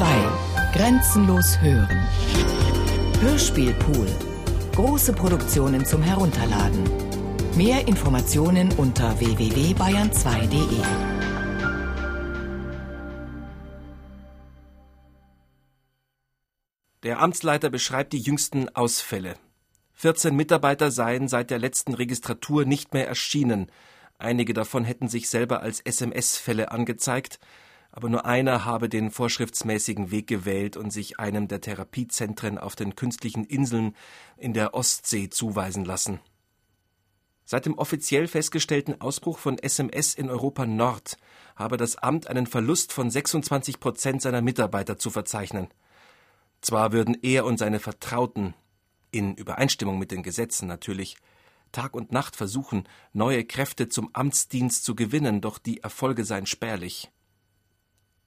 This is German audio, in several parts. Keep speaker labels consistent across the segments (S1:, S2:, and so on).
S1: 2. Grenzenlos hören. Hörspielpool. Große Produktionen zum Herunterladen. Mehr Informationen unter www.bayern2.de.
S2: Der Amtsleiter beschreibt die jüngsten Ausfälle. 14 Mitarbeiter seien seit der letzten Registratur nicht mehr erschienen. Einige davon hätten sich selber als SMS-Fälle angezeigt, aber nur einer habe den vorschriftsmäßigen Weg gewählt und sich einem der Therapiezentren auf den künstlichen Inseln in der Ostsee zuweisen lassen. Seit dem offiziell festgestellten Ausbruch von SMS in Europa Nord habe das Amt einen Verlust von 26 Prozent seiner Mitarbeiter zu verzeichnen. Zwar würden er und seine Vertrauten, in Übereinstimmung mit den Gesetzen natürlich, Tag und Nacht versuchen, neue Kräfte zum Amtsdienst zu gewinnen, doch die Erfolge seien spärlich.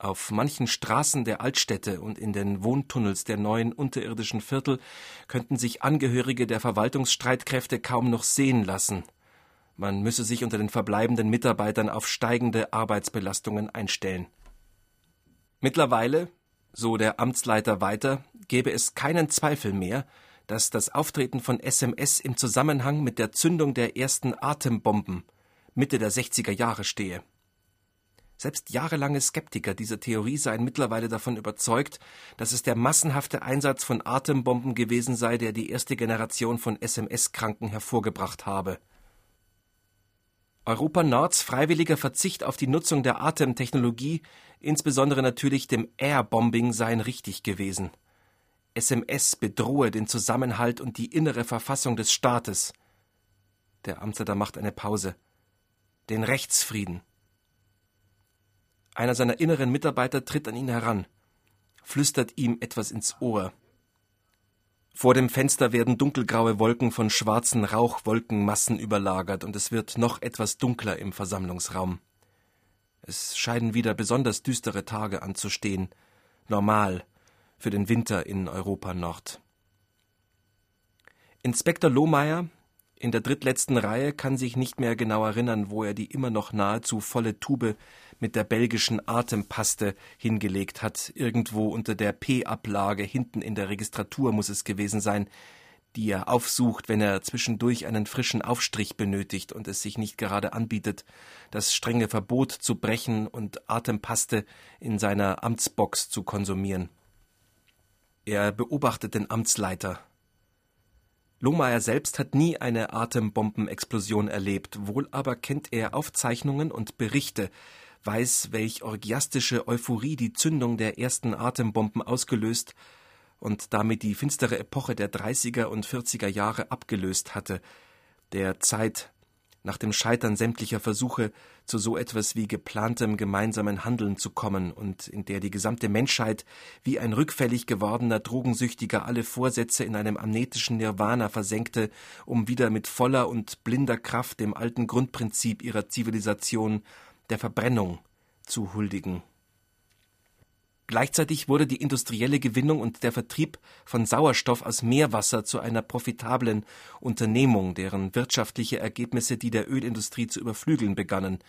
S2: Auf manchen Straßen der Altstädte und in den Wohntunnels der neuen unterirdischen Viertel könnten sich Angehörige der Verwaltungsstreitkräfte kaum noch sehen lassen. Man müsse sich unter den verbleibenden Mitarbeitern auf steigende Arbeitsbelastungen einstellen. Mittlerweile, so der Amtsleiter weiter, gäbe es keinen Zweifel mehr, dass das Auftreten von SMS im Zusammenhang mit der Zündung der ersten Atembomben Mitte der 60er Jahre stehe. Selbst jahrelange Skeptiker dieser Theorie seien mittlerweile davon überzeugt, dass es der massenhafte Einsatz von Atembomben gewesen sei, der die erste Generation von SMS-Kranken hervorgebracht habe. Europa Nords freiwilliger Verzicht auf die Nutzung der Atemtechnologie, insbesondere natürlich dem Airbombing, seien richtig gewesen. SMS bedrohe den Zusammenhalt und die innere Verfassung des Staates. Der Amtsleiter macht eine Pause. Den Rechtsfrieden. Einer seiner inneren Mitarbeiter tritt an ihn heran, flüstert ihm etwas ins Ohr. Vor dem Fenster werden dunkelgraue Wolken von schwarzen Rauchwolkenmassen überlagert und es wird noch etwas dunkler im Versammlungsraum. Es scheinen wieder besonders düstere Tage anzustehen, normal für den Winter in Europa Nord. Inspektor Lohmeier, in der drittletzten Reihe kann sich nicht mehr genau erinnern, wo er die immer noch nahezu volle Tube mit der belgischen Atempaste hingelegt hat. Irgendwo unter der P-Ablage hinten in der Registratur muss es gewesen sein, die er aufsucht, wenn er zwischendurch einen frischen Aufstrich benötigt und es sich nicht gerade anbietet, das strenge Verbot zu brechen und Atempaste in seiner Amtsbox zu konsumieren. Er beobachtet den Amtsleiter, Lohmeier selbst hat nie eine Atembombenexplosion erlebt, wohl aber kennt er Aufzeichnungen und Berichte, weiß, welch orgiastische Euphorie die Zündung der ersten Atembomben ausgelöst und damit die finstere Epoche der 30er und 40er Jahre abgelöst hatte, der Zeit nach dem Scheitern sämtlicher Versuche zu so etwas wie geplantem gemeinsamen Handeln zu kommen und in der die gesamte Menschheit wie ein rückfällig gewordener Drogensüchtiger alle Vorsätze in einem amnetischen Nirvana versenkte, um wieder mit voller und blinder Kraft dem alten Grundprinzip ihrer Zivilisation, der Verbrennung, zu huldigen. Gleichzeitig wurde die industrielle Gewinnung und der Vertrieb von Sauerstoff aus Meerwasser zu einer profitablen Unternehmung, deren wirtschaftliche Ergebnisse die der Ölindustrie zu überflügeln begannen.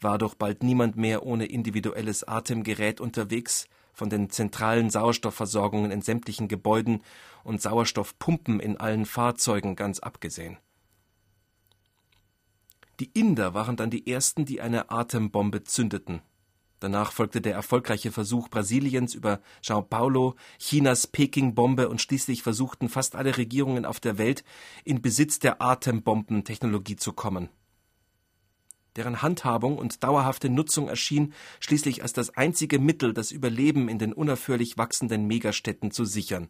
S2: War doch bald niemand mehr ohne individuelles Atemgerät unterwegs, von den zentralen Sauerstoffversorgungen in sämtlichen Gebäuden und Sauerstoffpumpen in allen Fahrzeugen ganz abgesehen. Die Inder waren dann die ersten, die eine Atembombe zündeten. Danach folgte der erfolgreiche Versuch Brasiliens über Sao Paulo, Chinas Peking-Bombe und schließlich versuchten fast alle Regierungen auf der Welt, in Besitz der Atembombentechnologie zu kommen. Deren Handhabung und dauerhafte Nutzung erschien schließlich als das einzige Mittel, das Überleben in den unaufhörlich wachsenden Megastädten zu sichern.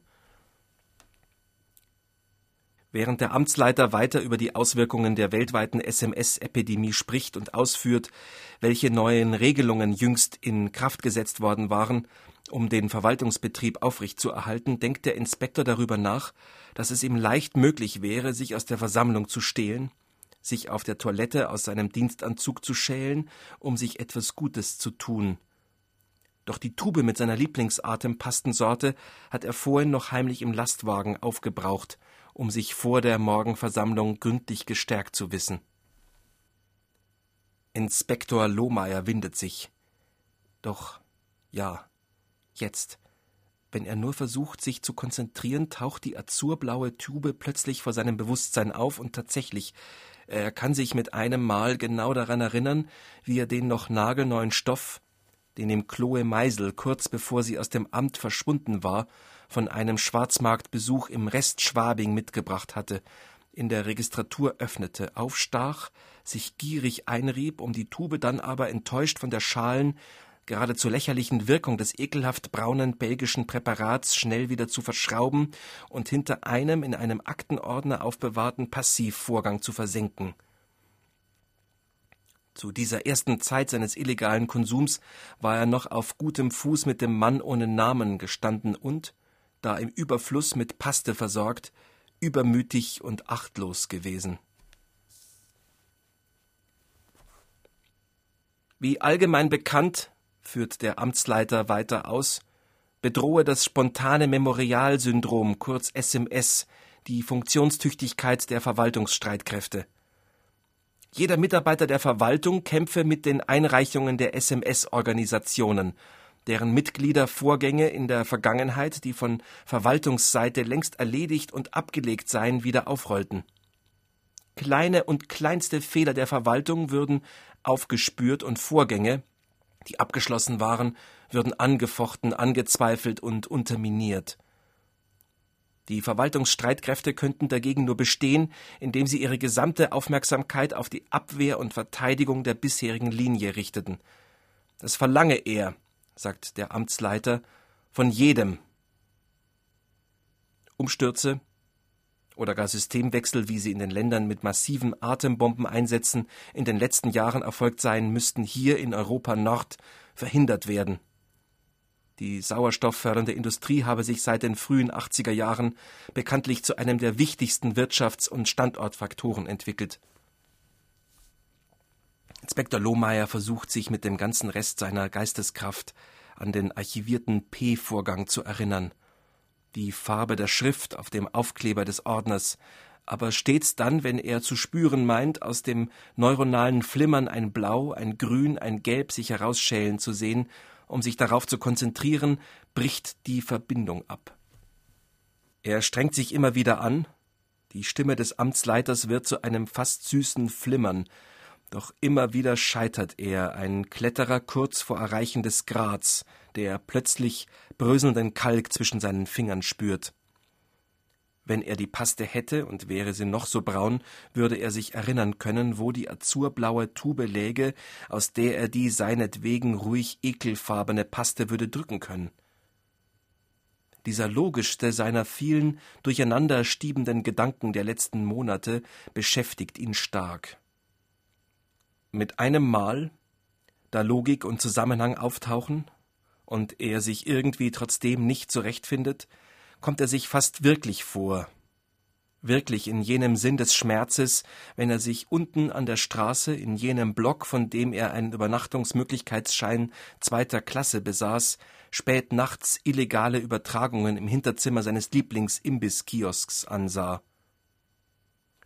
S2: Während der Amtsleiter weiter über die Auswirkungen der weltweiten SMS-Epidemie spricht und ausführt, welche neuen Regelungen jüngst in Kraft gesetzt worden waren, um den Verwaltungsbetrieb aufrechtzuerhalten, denkt der Inspektor darüber nach, dass es ihm leicht möglich wäre, sich aus der Versammlung zu stehlen, sich auf der Toilette aus seinem Dienstanzug zu schälen, um sich etwas Gutes zu tun. Doch die Tube mit seiner Lieblingsatempastensorte hat er vorhin noch heimlich im Lastwagen aufgebraucht, um sich vor der Morgenversammlung gründlich gestärkt zu wissen. Inspektor Lohmeier windet sich. Doch, ja, jetzt Wenn er nur versucht, sich zu konzentrieren, taucht die azurblaue Tube plötzlich vor seinem Bewusstsein auf und tatsächlich, er kann sich mit einem Mal genau daran erinnern, wie er den noch nagelneuen Stoff, den ihm Chloe Meisel kurz bevor sie aus dem Amt verschwunden war, von einem Schwarzmarktbesuch im Restschwabing mitgebracht hatte, in der Registratur öffnete, aufstach, sich gierig einrieb, um die Tube dann aber enttäuscht von der schalen, geradezu lächerlichen Wirkung des ekelhaft braunen belgischen Präparats schnell wieder zu verschrauben und hinter einem in einem Aktenordner aufbewahrten Passivvorgang zu versenken. Zu dieser ersten Zeit seines illegalen Konsums war er noch auf gutem Fuß mit dem Mann ohne Namen gestanden und, da im Überfluss mit Paste versorgt, übermütig und achtlos gewesen. Wie allgemein bekannt, führt der Amtsleiter weiter aus, bedrohe das spontane Memorialsyndrom, kurz SMS, die Funktionstüchtigkeit der Verwaltungsstreitkräfte. Jeder Mitarbeiter der Verwaltung kämpfe mit den Einreichungen der SMS-Organisationen, deren Mitglieder Vorgänge in der Vergangenheit, die von Verwaltungsseite längst erledigt und abgelegt seien, wieder aufrollten. Kleine und kleinste Fehler der Verwaltung würden aufgespürt und Vorgänge, die abgeschlossen waren, würden angefochten, angezweifelt und unterminiert. Die Verwaltungsstreitkräfte könnten dagegen nur bestehen, indem sie ihre gesamte Aufmerksamkeit auf die Abwehr und Verteidigung der bisherigen Linie richteten. Das verlange er, sagt der Amtsleiter, von jedem. Umstürze oder gar Systemwechsel, wie sie in den Ländern mit massiven Atembombeneinsätzen in den letzten Jahren erfolgt seien, müssten hier in Europa Nord verhindert werden. Die sauerstofffördernde Industrie habe sich seit den frühen 80er Jahren bekanntlich zu einem der wichtigsten Wirtschafts- und Standortfaktoren entwickelt. Inspektor Lohmeier versucht sich mit dem ganzen Rest seiner Geisteskraft an den archivierten P-Vorgang zu erinnern. Die Farbe der Schrift auf dem Aufkleber des Ordners, aber stets dann, wenn er zu spüren meint, aus dem neuronalen Flimmern ein Blau, ein Grün, ein Gelb sich herausschälen zu sehen, um sich darauf zu konzentrieren, bricht die Verbindung ab. Er strengt sich immer wieder an, die Stimme des Amtsleiters wird zu einem fast süßen Flimmern, doch immer wieder scheitert er, ein Kletterer kurz vor Erreichen des Grats, der plötzlich bröselnden Kalk zwischen seinen Fingern spürt. Wenn er die Paste hätte und wäre sie noch so braun, würde er sich erinnern können, wo die azurblaue Tube läge, aus der er die seinetwegen ruhig ekelfarbene Paste würde drücken können. Dieser logischste seiner vielen durcheinander stiebenden Gedanken der letzten Monate beschäftigt ihn stark. Mit einem Mal, da Logik und Zusammenhang auftauchen und er sich irgendwie trotzdem nicht zurechtfindet, kommt er sich fast wirklich vor, wirklich in jenem Sinn des Schmerzes, wenn er sich unten an der Straße in jenem Block, von dem er einen Übernachtungsmöglichkeitsschein zweiter Klasse besaß, spät nachts illegale Übertragungen im Hinterzimmer seines Lieblingsimbiss-Kiosks ansah.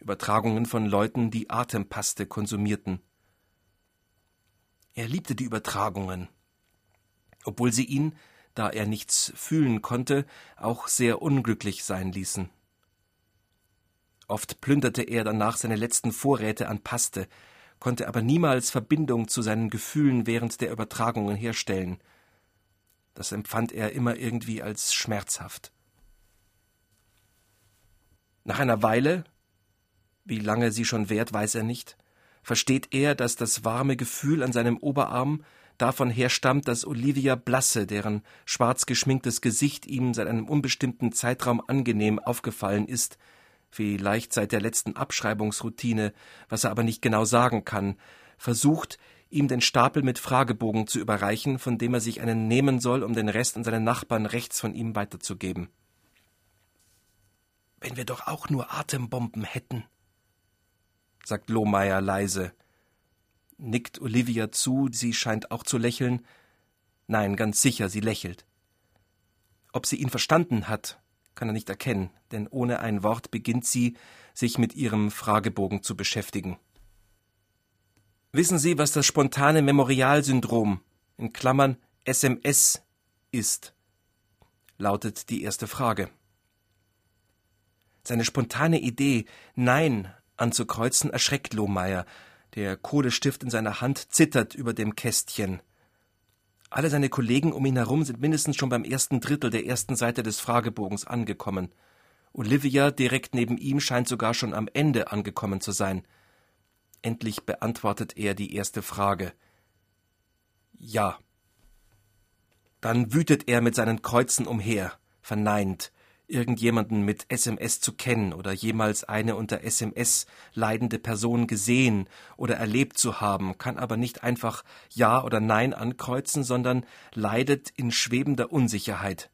S2: Übertragungen von Leuten, die Atempaste konsumierten. Er liebte die Übertragungen, obwohl sie ihn, da er nichts fühlen konnte, auch sehr unglücklich sein ließen. Oft plünderte er danach seine letzten Vorräte an Paste, konnte aber niemals Verbindung zu seinen Gefühlen während der Übertragungen herstellen. Das empfand er immer irgendwie als schmerzhaft. Nach einer Weile, wie lange sie schon währt, weiß er nicht, versteht er, dass das warme Gefühl an seinem Oberarm davon herstammt, dass Olivia Blasse, deren schwarz geschminktes Gesicht ihm seit einem unbestimmten Zeitraum angenehm aufgefallen ist, vielleicht seit der letzten Abschreibungsroutine, was er aber nicht genau sagen kann, versucht, ihm den Stapel mit Fragebogen zu überreichen, von dem er sich einen nehmen soll, um den Rest an seinen Nachbarn rechts von ihm weiterzugeben. Wenn wir doch auch nur Atembomben hätten, sagt Lohmeier leise. Nickt Olivia zu, sie scheint auch zu lächeln. Nein, ganz sicher, sie lächelt. Ob sie ihn verstanden hat, kann er nicht erkennen, denn ohne ein Wort beginnt sie, sich mit ihrem Fragebogen zu beschäftigen. Wissen Sie, was das spontane Memorialsyndrom in Klammern SMS ist? lautet die erste Frage. Seine spontane Idee, Nein anzukreuzen, erschreckt Lohmeier. Der Kohlestift in seiner Hand zittert über dem Kästchen. Alle seine Kollegen um ihn herum sind mindestens schon beim ersten Drittel der ersten Seite des Fragebogens angekommen. Olivia direkt neben ihm scheint sogar schon am Ende angekommen zu sein. Endlich beantwortet er die erste Frage. Ja. Dann wütet er mit seinen Kreuzen umher, verneint, irgendjemanden mit SMS zu kennen oder jemals eine unter SMS leidende Person gesehen oder erlebt zu haben, kann aber nicht einfach Ja oder Nein ankreuzen, sondern leidet in schwebender Unsicherheit.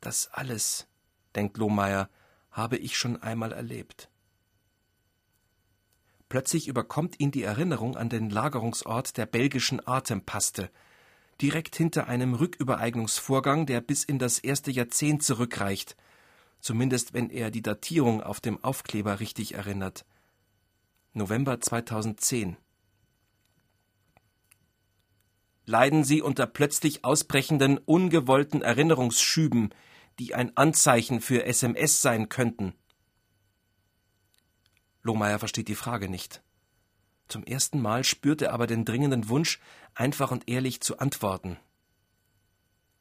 S2: Das alles, denkt Lohmeier, habe ich schon einmal erlebt. Plötzlich überkommt ihn die Erinnerung an den Lagerungsort der belgischen Atempaste, direkt hinter einem Rückübereignungsvorgang, der bis in das erste Jahrzehnt zurückreicht, zumindest wenn er die Datierung auf dem Aufkleber richtig erinnert. November 2010. Leiden Sie unter plötzlich ausbrechenden, ungewollten Erinnerungsschüben, die ein Anzeichen für SMS sein könnten? Lohmeier versteht die Frage nicht. Zum ersten Mal spürt er aber den dringenden Wunsch, einfach und ehrlich zu antworten.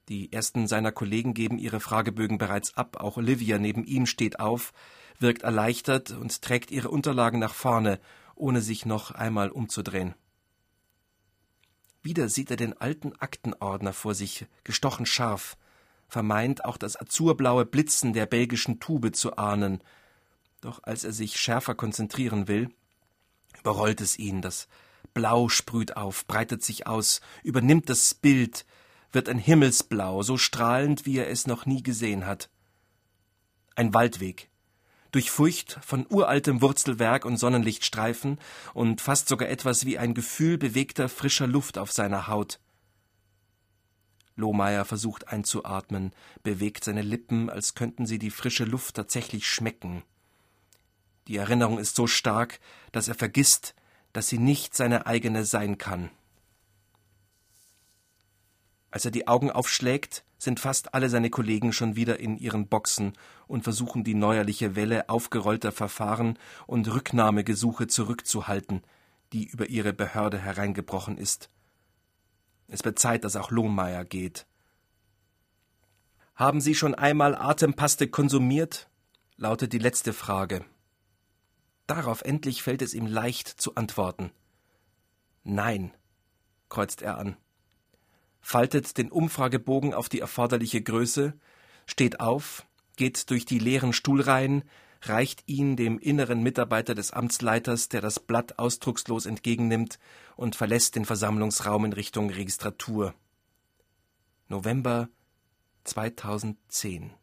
S2: Die ersten seiner Kollegen geben ihre Fragebögen bereits ab, auch Olivia neben ihm steht auf, wirkt erleichtert und trägt ihre Unterlagen nach vorne, ohne sich noch einmal umzudrehen. Wieder sieht er den alten Aktenordner vor sich, gestochen scharf, vermeint auch das azurblaue Blitzen der belgischen Tube zu ahnen, doch als er sich schärfer konzentrieren will, überrollt es ihn, das Blau sprüht auf, breitet sich aus, übernimmt das Bild, wird ein Himmelsblau, so strahlend, wie er es noch nie gesehen hat. Ein Waldweg, durchfurcht von uraltem Wurzelwerk und Sonnenlichtstreifen und fast sogar etwas wie ein Gefühl bewegter frischer Luft auf seiner Haut. Lohmeier versucht einzuatmen, bewegt seine Lippen, als könnten sie die frische Luft tatsächlich schmecken. Die Erinnerung ist so stark, dass er vergisst, dass sie nicht seine eigene sein kann. Als er die Augen aufschlägt, sind fast alle seine Kollegen schon wieder in ihren Boxen und versuchen die neuerliche Welle aufgerollter Verfahren und Rücknahmegesuche zurückzuhalten, die über ihre Behörde hereingebrochen ist. Es wird Zeit, dass auch Lohmeier geht. Haben Sie schon einmal Atempaste konsumiert? lautet die letzte Frage. Darauf endlich fällt es ihm leicht zu antworten. Nein, kreuzt er an, faltet den Umfragebogen auf die erforderliche Größe, steht auf, geht durch die leeren Stuhlreihen, reicht ihn dem inneren Mitarbeiter des Amtsleiters, der das Blatt ausdruckslos entgegennimmt und verlässt den Versammlungsraum in Richtung Registratur. November 2010